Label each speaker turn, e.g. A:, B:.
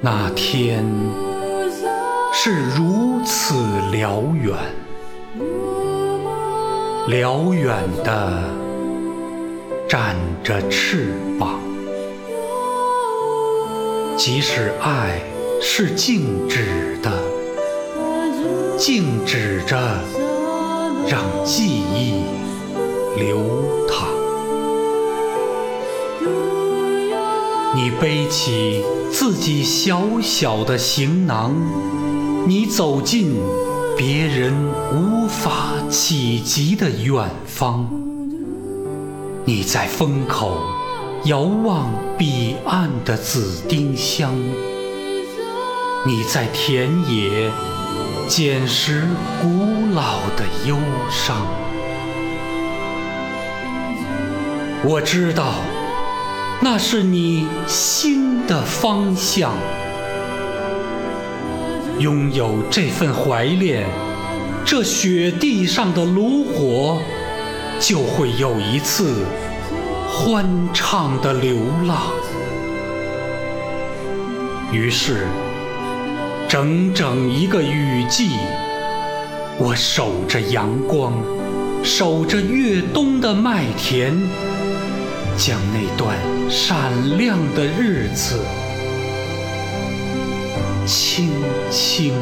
A: 那天是如此辽远辽远的展着翅膀即使爱是静止的静止着让记忆流淌。你背起自己小小的行囊，你走进别人无法企及的远方。你在风口遥望彼岸的紫丁香，你在田野捡拾古老的忧伤。我知道。那是你心的方向。拥有这份怀恋，这雪地上的炉火，就会有一次欢畅的流浪。于是，整整一个雨季，我守着阳光，守着越冬的麦田。将那段闪亮的日子轻轻。